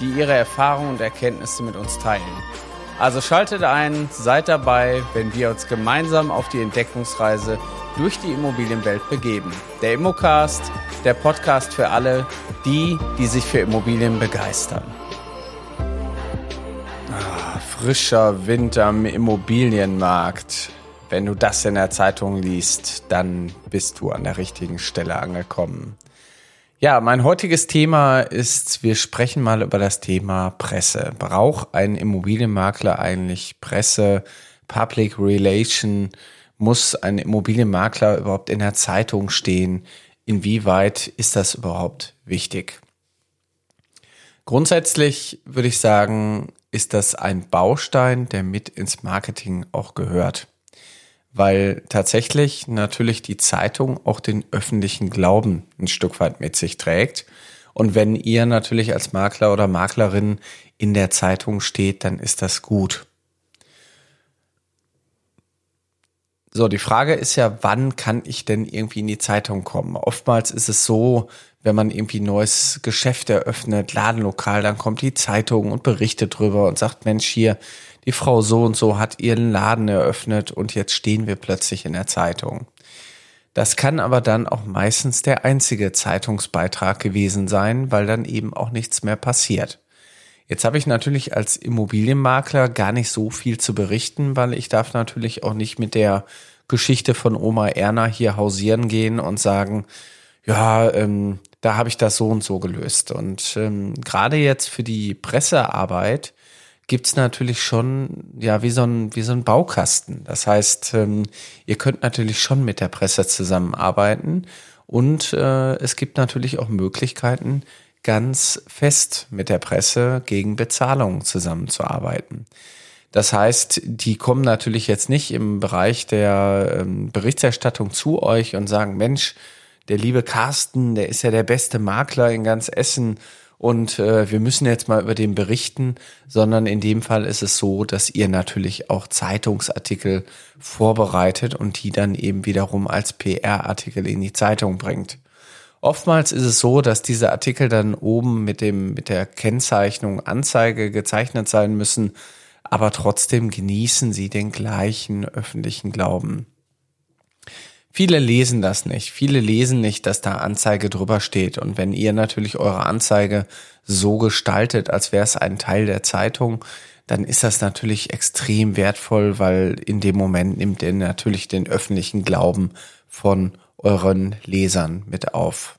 die ihre Erfahrungen und Erkenntnisse mit uns teilen. Also schaltet ein, seid dabei, wenn wir uns gemeinsam auf die Entdeckungsreise durch die Immobilienwelt begeben. Der Immocast, der Podcast für alle, die, die sich für Immobilien begeistern. Ah, frischer Wind am Immobilienmarkt. Wenn du das in der Zeitung liest, dann bist du an der richtigen Stelle angekommen. Ja, mein heutiges Thema ist, wir sprechen mal über das Thema Presse. Braucht ein Immobilienmakler eigentlich Presse, Public Relation? Muss ein Immobilienmakler überhaupt in der Zeitung stehen? Inwieweit ist das überhaupt wichtig? Grundsätzlich würde ich sagen, ist das ein Baustein, der mit ins Marketing auch gehört weil tatsächlich natürlich die Zeitung auch den öffentlichen Glauben ein Stück weit mit sich trägt. Und wenn ihr natürlich als Makler oder Maklerin in der Zeitung steht, dann ist das gut. So, die Frage ist ja, wann kann ich denn irgendwie in die Zeitung kommen? Oftmals ist es so, wenn man irgendwie ein neues Geschäft eröffnet, Ladenlokal, dann kommt die Zeitung und berichtet drüber und sagt, Mensch, hier, die Frau so und so hat ihren Laden eröffnet und jetzt stehen wir plötzlich in der Zeitung. Das kann aber dann auch meistens der einzige Zeitungsbeitrag gewesen sein, weil dann eben auch nichts mehr passiert. Jetzt habe ich natürlich als Immobilienmakler gar nicht so viel zu berichten, weil ich darf natürlich auch nicht mit der Geschichte von Oma Erna hier hausieren gehen und sagen, ja, ähm, da habe ich das so und so gelöst. Und ähm, gerade jetzt für die Pressearbeit gibt's natürlich schon, ja, wie so ein, wie so ein Baukasten. Das heißt, ähm, ihr könnt natürlich schon mit der Presse zusammenarbeiten und äh, es gibt natürlich auch Möglichkeiten, ganz fest mit der Presse gegen Bezahlung zusammenzuarbeiten. Das heißt, die kommen natürlich jetzt nicht im Bereich der ähm, Berichterstattung zu euch und sagen, Mensch, der liebe Carsten, der ist ja der beste Makler in ganz Essen und äh, wir müssen jetzt mal über den berichten, sondern in dem Fall ist es so, dass ihr natürlich auch Zeitungsartikel vorbereitet und die dann eben wiederum als PR-Artikel in die Zeitung bringt. Oftmals ist es so, dass diese Artikel dann oben mit dem, mit der Kennzeichnung Anzeige gezeichnet sein müssen, aber trotzdem genießen sie den gleichen öffentlichen Glauben. Viele lesen das nicht. Viele lesen nicht, dass da Anzeige drüber steht. Und wenn ihr natürlich eure Anzeige so gestaltet, als wäre es ein Teil der Zeitung, dann ist das natürlich extrem wertvoll, weil in dem Moment nimmt ihr natürlich den öffentlichen Glauben von euren Lesern mit auf.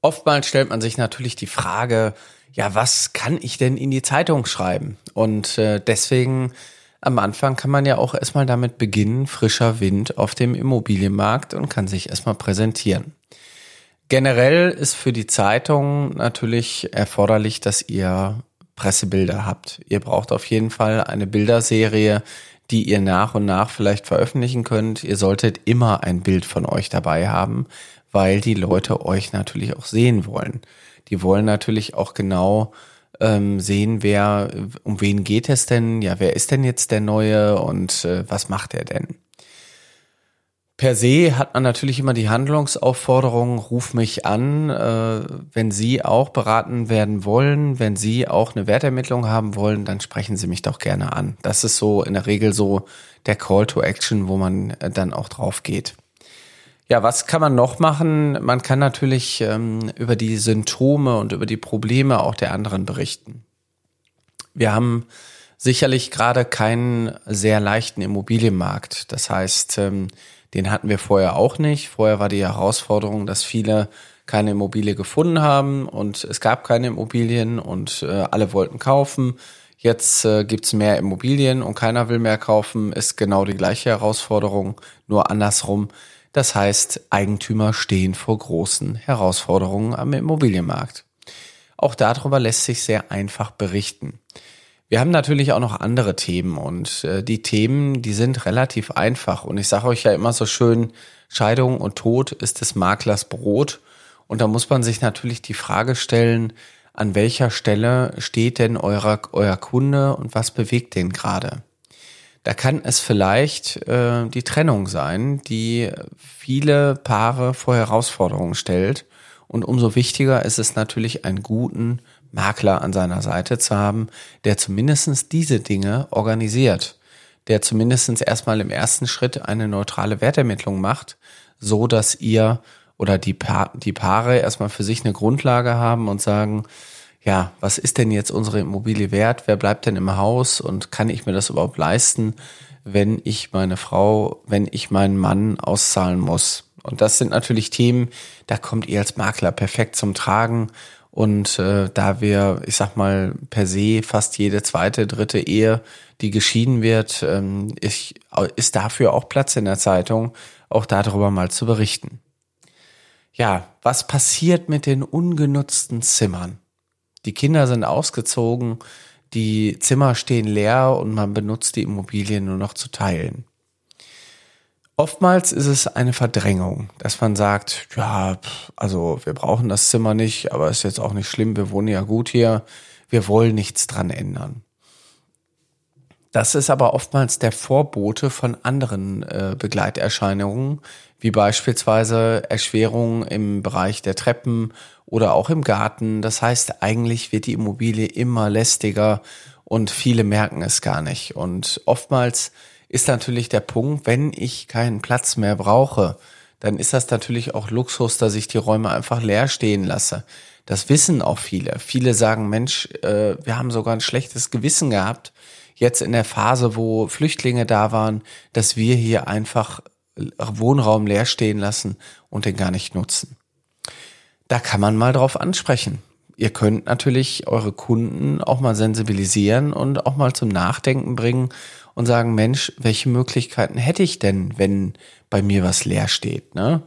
Oftmals stellt man sich natürlich die Frage, ja, was kann ich denn in die Zeitung schreiben? Und äh, deswegen am Anfang kann man ja auch erstmal damit beginnen, frischer Wind auf dem Immobilienmarkt und kann sich erstmal präsentieren. Generell ist für die Zeitung natürlich erforderlich, dass ihr Pressebilder habt. Ihr braucht auf jeden Fall eine Bilderserie, die ihr nach und nach vielleicht veröffentlichen könnt. Ihr solltet immer ein Bild von euch dabei haben, weil die Leute euch natürlich auch sehen wollen. Die wollen natürlich auch genau ähm, sehen, wer, um wen geht es denn? Ja, wer ist denn jetzt der Neue und äh, was macht er denn? Per se hat man natürlich immer die Handlungsaufforderung, ruf mich an, äh, wenn Sie auch beraten werden wollen, wenn Sie auch eine Wertermittlung haben wollen, dann sprechen Sie mich doch gerne an. Das ist so in der Regel so der Call to Action, wo man äh, dann auch drauf geht. Ja, was kann man noch machen? Man kann natürlich ähm, über die Symptome und über die Probleme auch der anderen berichten. Wir haben sicherlich gerade keinen sehr leichten Immobilienmarkt. Das heißt, ähm, den hatten wir vorher auch nicht. Vorher war die Herausforderung, dass viele keine Immobilie gefunden haben und es gab keine Immobilien und äh, alle wollten kaufen. Jetzt äh, gibt's mehr Immobilien und keiner will mehr kaufen, ist genau die gleiche Herausforderung, nur andersrum. Das heißt, Eigentümer stehen vor großen Herausforderungen am Immobilienmarkt. Auch darüber lässt sich sehr einfach berichten. Wir haben natürlich auch noch andere Themen und äh, die Themen, die sind relativ einfach. Und ich sage euch ja immer so schön, Scheidung und Tod ist des Maklers Brot. Und da muss man sich natürlich die Frage stellen, an welcher Stelle steht denn euer, euer Kunde und was bewegt den gerade? Da kann es vielleicht äh, die Trennung sein, die viele Paare vor Herausforderungen stellt. Und umso wichtiger ist es natürlich, einen guten Makler an seiner Seite zu haben, der zumindestens diese Dinge organisiert, der zumindestens erstmal im ersten Schritt eine neutrale Wertermittlung macht, so dass ihr oder die, pa die Paare erstmal für sich eine Grundlage haben und sagen, ja, was ist denn jetzt unsere Immobilie wert? Wer bleibt denn im Haus und kann ich mir das überhaupt leisten, wenn ich meine Frau, wenn ich meinen Mann auszahlen muss? Und das sind natürlich Themen, da kommt ihr als Makler perfekt zum Tragen. Und äh, da wir, ich sag mal, per se fast jede zweite, dritte Ehe, die geschieden wird, ähm, ich, ist dafür auch Platz in der Zeitung, auch darüber mal zu berichten. Ja, was passiert mit den ungenutzten Zimmern? Die Kinder sind ausgezogen, die Zimmer stehen leer und man benutzt die Immobilien nur noch zu teilen. Oftmals ist es eine Verdrängung, dass man sagt, ja, also wir brauchen das Zimmer nicht, aber ist jetzt auch nicht schlimm, wir wohnen ja gut hier, wir wollen nichts dran ändern. Das ist aber oftmals der Vorbote von anderen äh, Begleiterscheinungen, wie beispielsweise Erschwerungen im Bereich der Treppen oder auch im Garten. Das heißt, eigentlich wird die Immobilie immer lästiger und viele merken es gar nicht. Und oftmals ist natürlich der Punkt, wenn ich keinen Platz mehr brauche, dann ist das natürlich auch Luxus, dass ich die Räume einfach leer stehen lasse. Das wissen auch viele. Viele sagen, Mensch, äh, wir haben sogar ein schlechtes Gewissen gehabt, jetzt in der Phase, wo Flüchtlinge da waren, dass wir hier einfach Wohnraum leer stehen lassen und den gar nicht nutzen. Da kann man mal drauf ansprechen. Ihr könnt natürlich eure Kunden auch mal sensibilisieren und auch mal zum Nachdenken bringen und sagen, Mensch, welche Möglichkeiten hätte ich denn, wenn bei mir was leer steht, ne?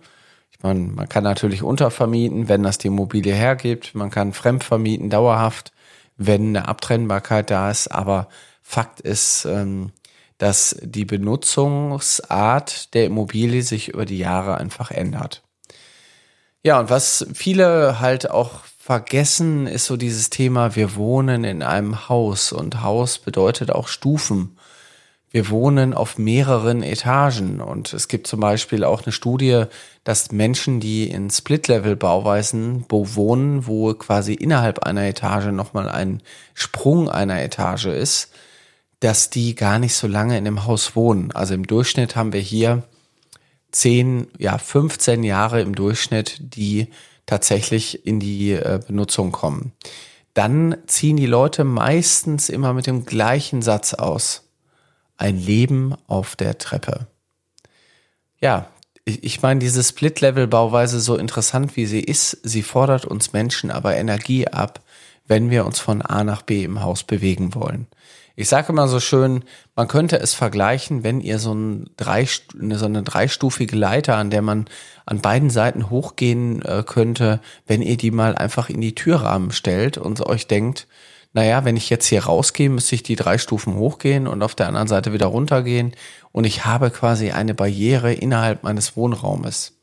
Ich meine, man kann natürlich untervermieten, wenn das die Immobilie hergibt. Man kann fremdvermieten dauerhaft, wenn eine Abtrennbarkeit da ist. Aber Fakt ist, ähm, dass die Benutzungsart der Immobilie sich über die Jahre einfach ändert. Ja, und was viele halt auch vergessen, ist so dieses Thema, wir wohnen in einem Haus und Haus bedeutet auch Stufen. Wir wohnen auf mehreren Etagen und es gibt zum Beispiel auch eine Studie, dass Menschen, die in Split-Level-Bauweisen wohnen, wo quasi innerhalb einer Etage nochmal ein Sprung einer Etage ist, dass die gar nicht so lange in dem Haus wohnen. Also im Durchschnitt haben wir hier 10, ja 15 Jahre im Durchschnitt, die tatsächlich in die äh, Benutzung kommen. Dann ziehen die Leute meistens immer mit dem gleichen Satz aus. Ein Leben auf der Treppe. Ja, ich, ich meine, diese Split-Level-Bauweise, so interessant wie sie ist, sie fordert uns Menschen aber Energie ab, wenn wir uns von A nach B im Haus bewegen wollen. Ich sage immer so schön, man könnte es vergleichen, wenn ihr so, ein drei, so eine dreistufige Leiter, an der man an beiden Seiten hochgehen äh, könnte, wenn ihr die mal einfach in die Türrahmen stellt und euch denkt, naja, wenn ich jetzt hier rausgehe, müsste ich die drei Stufen hochgehen und auf der anderen Seite wieder runtergehen und ich habe quasi eine Barriere innerhalb meines Wohnraumes.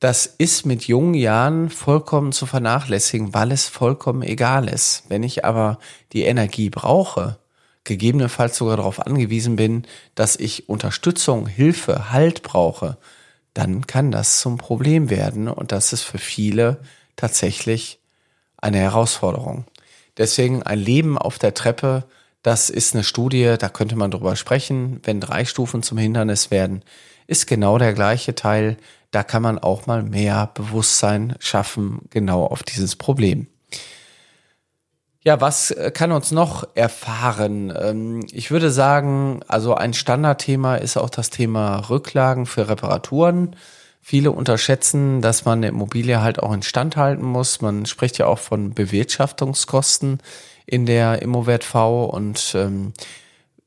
Das ist mit jungen Jahren vollkommen zu vernachlässigen, weil es vollkommen egal ist. Wenn ich aber die Energie brauche, gegebenenfalls sogar darauf angewiesen bin, dass ich Unterstützung, Hilfe, Halt brauche, dann kann das zum Problem werden und das ist für viele tatsächlich eine Herausforderung. Deswegen ein Leben auf der Treppe, das ist eine Studie, da könnte man drüber sprechen, wenn drei Stufen zum Hindernis werden, ist genau der gleiche Teil, da kann man auch mal mehr Bewusstsein schaffen, genau auf dieses Problem. Ja, was äh, kann uns noch erfahren? Ähm, ich würde sagen, also ein Standardthema ist auch das Thema Rücklagen für Reparaturen. Viele unterschätzen, dass man eine Immobilie halt auch instand halten muss. Man spricht ja auch von Bewirtschaftungskosten in der Immowert V und ähm,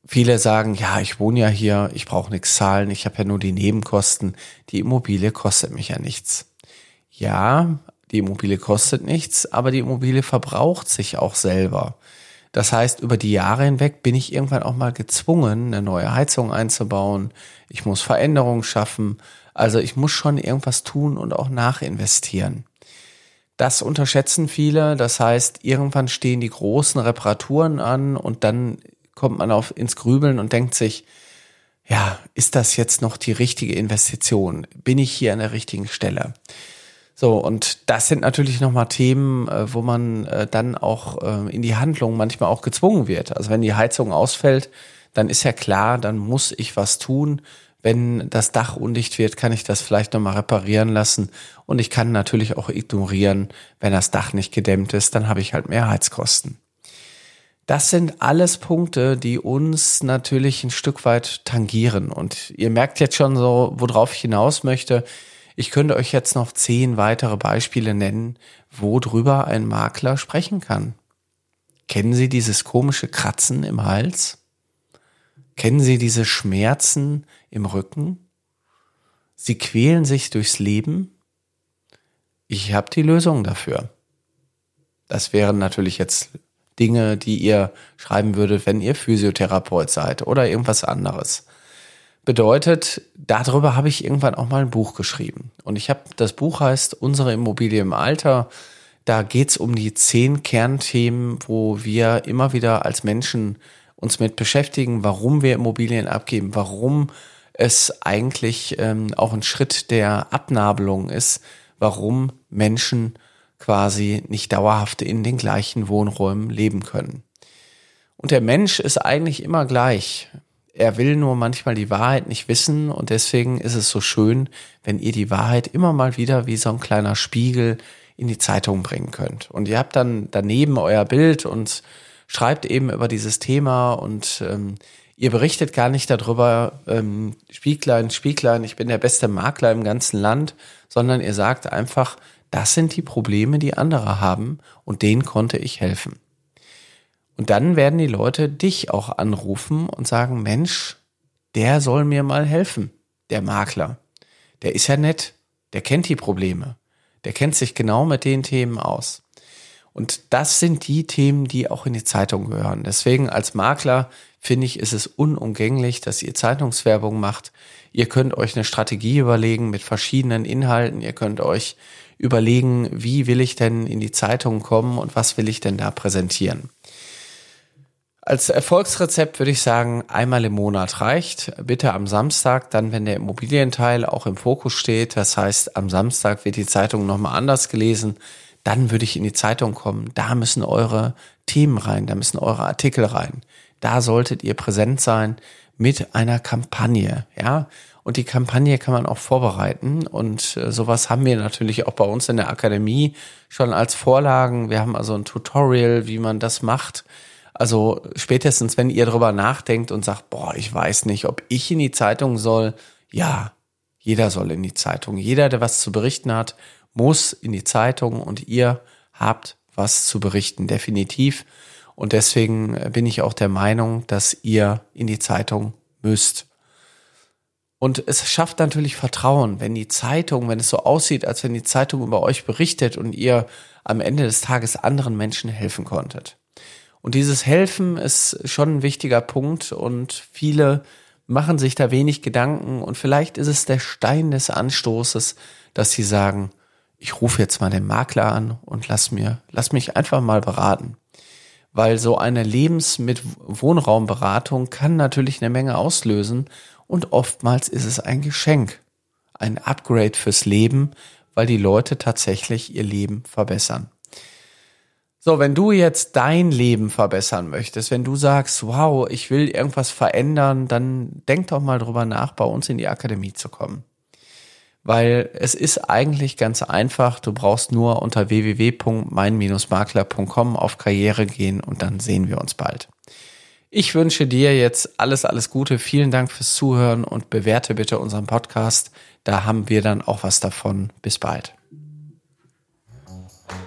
viele sagen, ja, ich wohne ja hier, ich brauche nichts zahlen, ich habe ja nur die Nebenkosten, die Immobilie kostet mich ja nichts. Ja, die Immobilie kostet nichts, aber die Immobilie verbraucht sich auch selber. Das heißt, über die Jahre hinweg bin ich irgendwann auch mal gezwungen, eine neue Heizung einzubauen. Ich muss Veränderungen schaffen. Also ich muss schon irgendwas tun und auch nachinvestieren. Das unterschätzen viele. Das heißt, irgendwann stehen die großen Reparaturen an und dann kommt man auf ins Grübeln und denkt sich, ja, ist das jetzt noch die richtige Investition? Bin ich hier an der richtigen Stelle? So, und das sind natürlich nochmal Themen, äh, wo man äh, dann auch äh, in die Handlung manchmal auch gezwungen wird. Also wenn die Heizung ausfällt, dann ist ja klar, dann muss ich was tun. Wenn das Dach undicht wird, kann ich das vielleicht nochmal reparieren lassen. Und ich kann natürlich auch ignorieren, wenn das Dach nicht gedämmt ist, dann habe ich halt mehr Heizkosten. Das sind alles Punkte, die uns natürlich ein Stück weit tangieren. Und ihr merkt jetzt schon so, worauf ich hinaus möchte. Ich könnte euch jetzt noch zehn weitere Beispiele nennen, wo drüber ein Makler sprechen kann. Kennen Sie dieses komische Kratzen im Hals? Kennen Sie diese Schmerzen im Rücken? Sie quälen sich durchs Leben? Ich habe die Lösung dafür. Das wären natürlich jetzt Dinge, die ihr schreiben würdet, wenn ihr Physiotherapeut seid oder irgendwas anderes. Bedeutet, darüber habe ich irgendwann auch mal ein Buch geschrieben. Und ich habe, das Buch heißt Unsere Immobilie im Alter. Da geht's um die zehn Kernthemen, wo wir immer wieder als Menschen uns mit beschäftigen, warum wir Immobilien abgeben, warum es eigentlich ähm, auch ein Schritt der Abnabelung ist, warum Menschen quasi nicht dauerhaft in den gleichen Wohnräumen leben können. Und der Mensch ist eigentlich immer gleich er will nur manchmal die Wahrheit nicht wissen und deswegen ist es so schön, wenn ihr die Wahrheit immer mal wieder wie so ein kleiner Spiegel in die Zeitung bringen könnt. Und ihr habt dann daneben euer Bild und schreibt eben über dieses Thema und ähm, ihr berichtet gar nicht darüber, ähm, Spieglein, Spieglein, ich bin der beste Makler im ganzen Land, sondern ihr sagt einfach, das sind die Probleme, die andere haben und denen konnte ich helfen. Und dann werden die Leute dich auch anrufen und sagen, Mensch, der soll mir mal helfen, der Makler. Der ist ja nett, der kennt die Probleme, der kennt sich genau mit den Themen aus. Und das sind die Themen, die auch in die Zeitung gehören. Deswegen als Makler finde ich, ist es unumgänglich, dass ihr Zeitungswerbung macht. Ihr könnt euch eine Strategie überlegen mit verschiedenen Inhalten. Ihr könnt euch überlegen, wie will ich denn in die Zeitung kommen und was will ich denn da präsentieren. Als Erfolgsrezept würde ich sagen, einmal im Monat reicht. Bitte am Samstag, dann wenn der Immobilienteil auch im Fokus steht. Das heißt, am Samstag wird die Zeitung nochmal anders gelesen. Dann würde ich in die Zeitung kommen. Da müssen eure Themen rein, da müssen eure Artikel rein. Da solltet ihr präsent sein mit einer Kampagne, ja. Und die Kampagne kann man auch vorbereiten. Und äh, sowas haben wir natürlich auch bei uns in der Akademie schon als Vorlagen. Wir haben also ein Tutorial, wie man das macht also spätestens, wenn ihr darüber nachdenkt und sagt, boah, ich weiß nicht, ob ich in die Zeitung soll, ja, jeder soll in die Zeitung. Jeder, der was zu berichten hat, muss in die Zeitung und ihr habt was zu berichten, definitiv. Und deswegen bin ich auch der Meinung, dass ihr in die Zeitung müsst. Und es schafft natürlich Vertrauen, wenn die Zeitung, wenn es so aussieht, als wenn die Zeitung über euch berichtet und ihr am Ende des Tages anderen Menschen helfen konntet. Und dieses Helfen ist schon ein wichtiger Punkt und viele machen sich da wenig Gedanken und vielleicht ist es der Stein des Anstoßes, dass sie sagen, ich rufe jetzt mal den Makler an und lass mir, lass mich einfach mal beraten. Weil so eine Lebens- mit Wohnraumberatung kann natürlich eine Menge auslösen und oftmals ist es ein Geschenk, ein Upgrade fürs Leben, weil die Leute tatsächlich ihr Leben verbessern. So, wenn du jetzt dein Leben verbessern möchtest, wenn du sagst, wow, ich will irgendwas verändern, dann denk doch mal drüber nach, bei uns in die Akademie zu kommen. Weil es ist eigentlich ganz einfach, du brauchst nur unter www.mein-makler.com auf Karriere gehen und dann sehen wir uns bald. Ich wünsche dir jetzt alles, alles Gute. Vielen Dank fürs Zuhören und bewerte bitte unseren Podcast. Da haben wir dann auch was davon. Bis bald.